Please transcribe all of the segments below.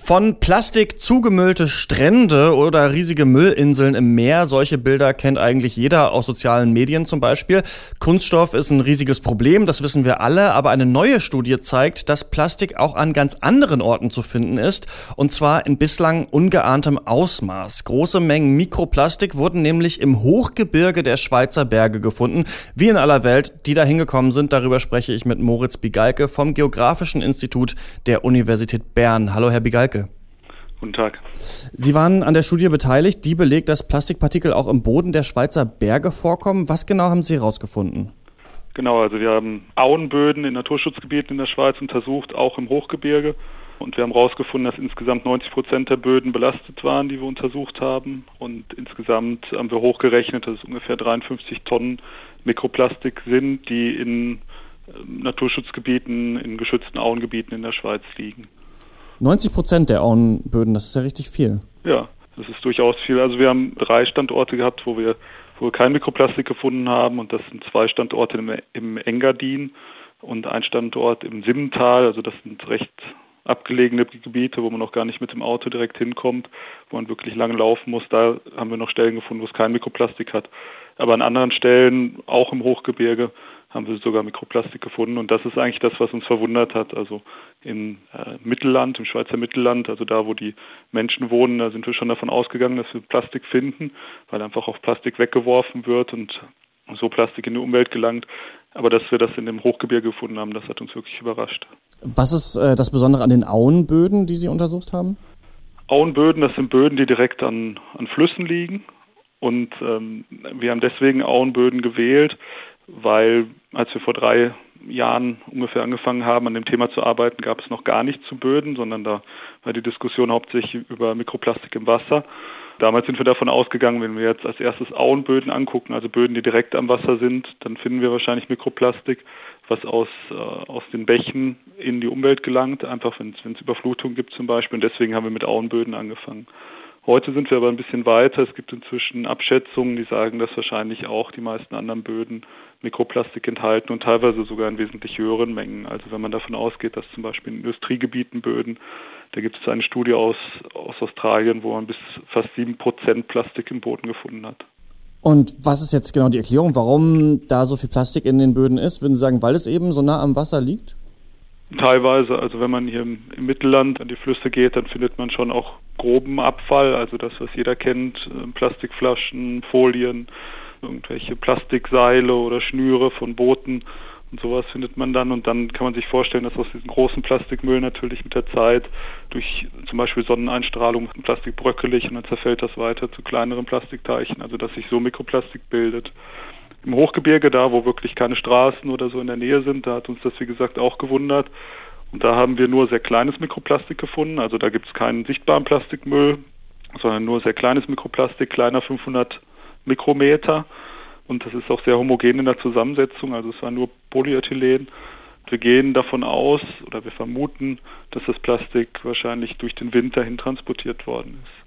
Von Plastik zugemüllte Strände oder riesige Müllinseln im Meer, solche Bilder kennt eigentlich jeder aus sozialen Medien zum Beispiel. Kunststoff ist ein riesiges Problem, das wissen wir alle, aber eine neue Studie zeigt, dass Plastik auch an ganz anderen Orten zu finden ist, und zwar in bislang ungeahntem Ausmaß. Große Mengen Mikroplastik wurden nämlich im Hochgebirge der Schweizer Berge gefunden, wie in aller Welt, die da hingekommen sind. Darüber spreche ich mit Moritz Bigalke vom Geografischen Institut der Universität Bern. Hallo, Herr Bigalke. Guten Tag. Sie waren an der Studie beteiligt, die belegt, dass Plastikpartikel auch im Boden der Schweizer Berge vorkommen. Was genau haben Sie herausgefunden? Genau, also wir haben Auenböden in Naturschutzgebieten in der Schweiz untersucht, auch im Hochgebirge. Und wir haben herausgefunden, dass insgesamt 90 Prozent der Böden belastet waren, die wir untersucht haben. Und insgesamt haben wir hochgerechnet, dass es ungefähr 53 Tonnen Mikroplastik sind, die in ähm, Naturschutzgebieten, in geschützten Auengebieten in der Schweiz liegen. 90 Prozent der Auenböden, das ist ja richtig viel. Ja, das ist durchaus viel. Also wir haben drei Standorte gehabt, wo wir, wo wir kein Mikroplastik gefunden haben und das sind zwei Standorte im, im Engadin und ein Standort im Simmental, also das sind recht abgelegene Gebiete, wo man noch gar nicht mit dem Auto direkt hinkommt, wo man wirklich lange laufen muss. Da haben wir noch Stellen gefunden, wo es kein Mikroplastik hat. Aber an anderen Stellen, auch im Hochgebirge, haben wir sogar Mikroplastik gefunden und das ist eigentlich das, was uns verwundert hat. Also im äh, Mittelland, im Schweizer Mittelland, also da, wo die Menschen wohnen, da sind wir schon davon ausgegangen, dass wir Plastik finden, weil einfach auch Plastik weggeworfen wird und so Plastik in die Umwelt gelangt. Aber dass wir das in dem Hochgebirge gefunden haben, das hat uns wirklich überrascht. Was ist äh, das Besondere an den Auenböden, die Sie untersucht haben? Auenböden, das sind Böden, die direkt an, an Flüssen liegen. Und ähm, wir haben deswegen Auenböden gewählt, weil als wir vor drei Jahren ungefähr angefangen haben, an dem Thema zu arbeiten, gab es noch gar nichts zu Böden, sondern da war die Diskussion hauptsächlich über Mikroplastik im Wasser. Damals sind wir davon ausgegangen, wenn wir jetzt als erstes Auenböden angucken, also Böden, die direkt am Wasser sind, dann finden wir wahrscheinlich Mikroplastik, was aus, äh, aus den Bächen in die Umwelt gelangt, einfach wenn es Überflutung gibt zum Beispiel. Und deswegen haben wir mit Auenböden angefangen. Heute sind wir aber ein bisschen weiter. Es gibt inzwischen Abschätzungen, die sagen, dass wahrscheinlich auch die meisten anderen Böden Mikroplastik enthalten und teilweise sogar in wesentlich höheren Mengen. Also wenn man davon ausgeht, dass zum Beispiel in Industriegebieten Böden, da gibt es eine Studie aus, aus Australien, wo man bis fast 7% Plastik im Boden gefunden hat. Und was ist jetzt genau die Erklärung, warum da so viel Plastik in den Böden ist? Würden Sie sagen, weil es eben so nah am Wasser liegt? Teilweise, also wenn man hier im, im, Mittelland an die Flüsse geht, dann findet man schon auch groben Abfall, also das, was jeder kennt, äh, Plastikflaschen, Folien, irgendwelche Plastikseile oder Schnüre von Booten und sowas findet man dann und dann kann man sich vorstellen, dass aus diesem großen Plastikmüll natürlich mit der Zeit durch zum Beispiel Sonneneinstrahlung Plastik bröckelig und dann zerfällt das weiter zu kleineren Plastikteilchen, also dass sich so Mikroplastik bildet. Im Hochgebirge, da wo wirklich keine Straßen oder so in der Nähe sind, da hat uns das wie gesagt auch gewundert. Und da haben wir nur sehr kleines Mikroplastik gefunden. Also da gibt es keinen sichtbaren Plastikmüll, sondern nur sehr kleines Mikroplastik, kleiner 500 Mikrometer. Und das ist auch sehr homogen in der Zusammensetzung. Also es war nur Polyethylen. Wir gehen davon aus oder wir vermuten, dass das Plastik wahrscheinlich durch den Wind dahin transportiert worden ist.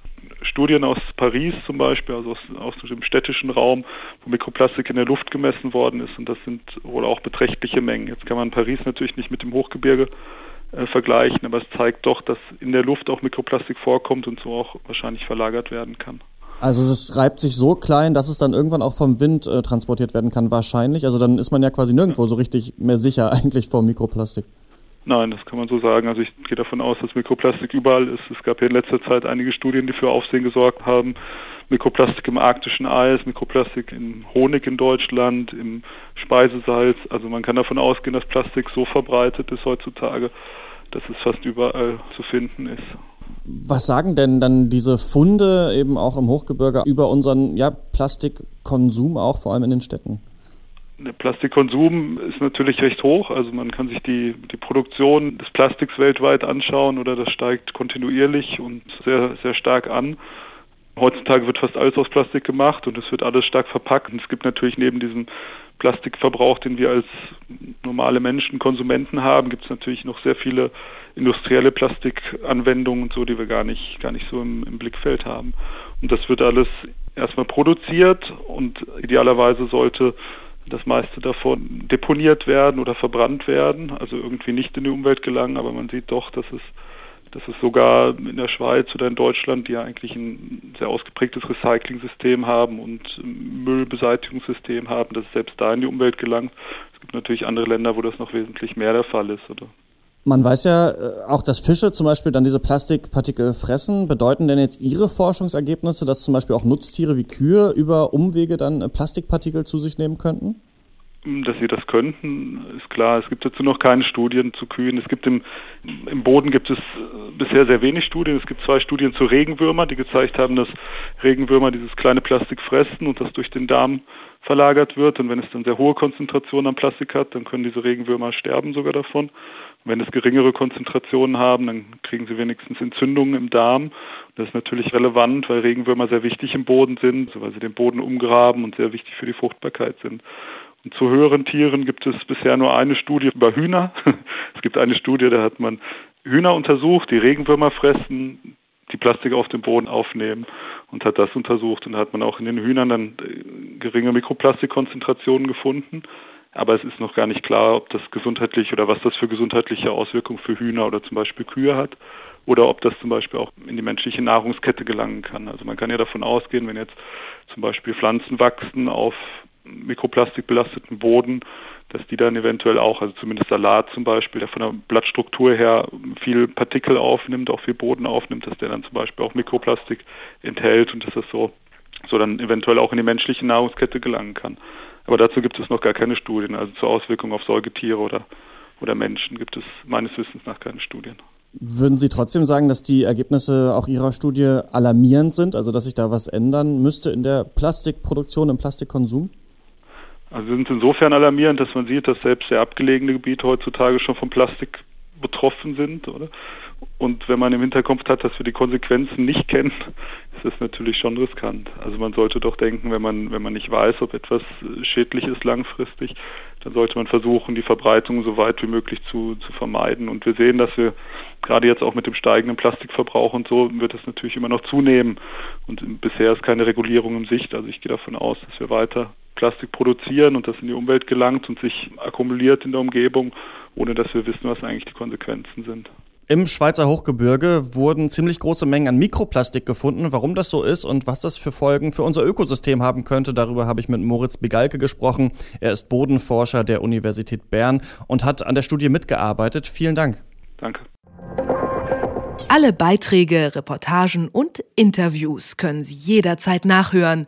Studien aus Paris zum Beispiel, also aus, aus dem städtischen Raum, wo Mikroplastik in der Luft gemessen worden ist und das sind wohl auch beträchtliche Mengen. Jetzt kann man Paris natürlich nicht mit dem Hochgebirge äh, vergleichen, aber es zeigt doch, dass in der Luft auch Mikroplastik vorkommt und so auch wahrscheinlich verlagert werden kann. Also es reibt sich so klein, dass es dann irgendwann auch vom Wind äh, transportiert werden kann, wahrscheinlich. Also dann ist man ja quasi nirgendwo so richtig mehr sicher eigentlich vor Mikroplastik. Nein, das kann man so sagen. Also ich gehe davon aus, dass Mikroplastik überall ist. Es gab ja in letzter Zeit einige Studien, die für Aufsehen gesorgt haben. Mikroplastik im arktischen Eis, Mikroplastik im Honig in Deutschland, im Speisesalz. Also man kann davon ausgehen, dass Plastik so verbreitet ist heutzutage, dass es fast überall zu finden ist. Was sagen denn dann diese Funde eben auch im Hochgebirge über unseren ja, Plastikkonsum auch vor allem in den Städten? Der Plastikkonsum ist natürlich recht hoch. Also man kann sich die, die Produktion des Plastiks weltweit anschauen oder das steigt kontinuierlich und sehr, sehr stark an. Heutzutage wird fast alles aus Plastik gemacht und es wird alles stark verpackt. Und es gibt natürlich neben diesem Plastikverbrauch, den wir als normale Menschen, Konsumenten haben, gibt es natürlich noch sehr viele industrielle Plastikanwendungen und so, die wir gar nicht, gar nicht so im, im Blickfeld haben. Und das wird alles erstmal produziert und idealerweise sollte das meiste davon deponiert werden oder verbrannt werden, also irgendwie nicht in die Umwelt gelangen, aber man sieht doch, dass es, dass es sogar in der Schweiz oder in Deutschland, die ja eigentlich ein sehr ausgeprägtes Recycling-System haben und Müllbeseitigungssystem haben, dass es selbst da in die Umwelt gelangt. Es gibt natürlich andere Länder, wo das noch wesentlich mehr der Fall ist. Oder? Man weiß ja äh, auch, dass Fische zum Beispiel dann diese Plastikpartikel fressen. Bedeuten denn jetzt Ihre Forschungsergebnisse, dass zum Beispiel auch Nutztiere wie Kühe über Umwege dann äh, Plastikpartikel zu sich nehmen könnten? Dass sie das könnten, ist klar. Es gibt dazu noch keine Studien zu Kühen. Es gibt im, im Boden gibt es äh, bisher sehr wenig Studien. Es gibt zwei Studien zu Regenwürmern, die gezeigt haben, dass Regenwürmer dieses kleine Plastik fressen und das durch den Darm verlagert wird. Und wenn es dann sehr hohe Konzentrationen an Plastik hat, dann können diese Regenwürmer sterben sogar davon. Wenn es geringere Konzentrationen haben, dann kriegen sie wenigstens Entzündungen im Darm. Das ist natürlich relevant, weil Regenwürmer sehr wichtig im Boden sind, weil sie den Boden umgraben und sehr wichtig für die Fruchtbarkeit sind. Zu höheren Tieren gibt es bisher nur eine Studie über Hühner. es gibt eine Studie, da hat man Hühner untersucht, die Regenwürmer fressen, die Plastik auf dem Boden aufnehmen und hat das untersucht. Und da hat man auch in den Hühnern dann äh, geringe Mikroplastikkonzentrationen gefunden. Aber es ist noch gar nicht klar, ob das gesundheitlich oder was das für gesundheitliche Auswirkungen für Hühner oder zum Beispiel Kühe hat oder ob das zum Beispiel auch in die menschliche Nahrungskette gelangen kann. Also man kann ja davon ausgehen, wenn jetzt zum Beispiel Pflanzen wachsen auf mikroplastikbelasteten Boden, dass die dann eventuell auch, also zumindest Salat zum Beispiel, der von der Blattstruktur her viel Partikel aufnimmt, auch viel Boden aufnimmt, dass der dann zum Beispiel auch Mikroplastik enthält und dass das so, so dann eventuell auch in die menschliche Nahrungskette gelangen kann. Aber dazu gibt es noch gar keine Studien. Also zur Auswirkung auf Säugetiere oder, oder Menschen gibt es meines Wissens nach keine Studien. Würden Sie trotzdem sagen, dass die Ergebnisse auch Ihrer Studie alarmierend sind, also dass sich da was ändern müsste in der Plastikproduktion, im Plastikkonsum? Also sind insofern alarmierend, dass man sieht, dass selbst sehr abgelegene Gebiete heutzutage schon von Plastik betroffen sind, oder? Und wenn man im Hinterkopf hat, dass wir die Konsequenzen nicht kennen, ist das natürlich schon riskant. Also man sollte doch denken, wenn man, wenn man nicht weiß, ob etwas schädlich ist langfristig, dann sollte man versuchen, die Verbreitung so weit wie möglich zu, zu vermeiden. Und wir sehen, dass wir gerade jetzt auch mit dem steigenden Plastikverbrauch und so wird es natürlich immer noch zunehmen. Und bisher ist keine Regulierung im Sicht. Also ich gehe davon aus, dass wir weiter Plastik produzieren und das in die Umwelt gelangt und sich akkumuliert in der Umgebung, ohne dass wir wissen, was eigentlich die Konsequenzen sind. Im Schweizer Hochgebirge wurden ziemlich große Mengen an Mikroplastik gefunden. Warum das so ist und was das für Folgen für unser Ökosystem haben könnte, darüber habe ich mit Moritz Begalke gesprochen. Er ist Bodenforscher der Universität Bern und hat an der Studie mitgearbeitet. Vielen Dank. Danke. Alle Beiträge, Reportagen und Interviews können Sie jederzeit nachhören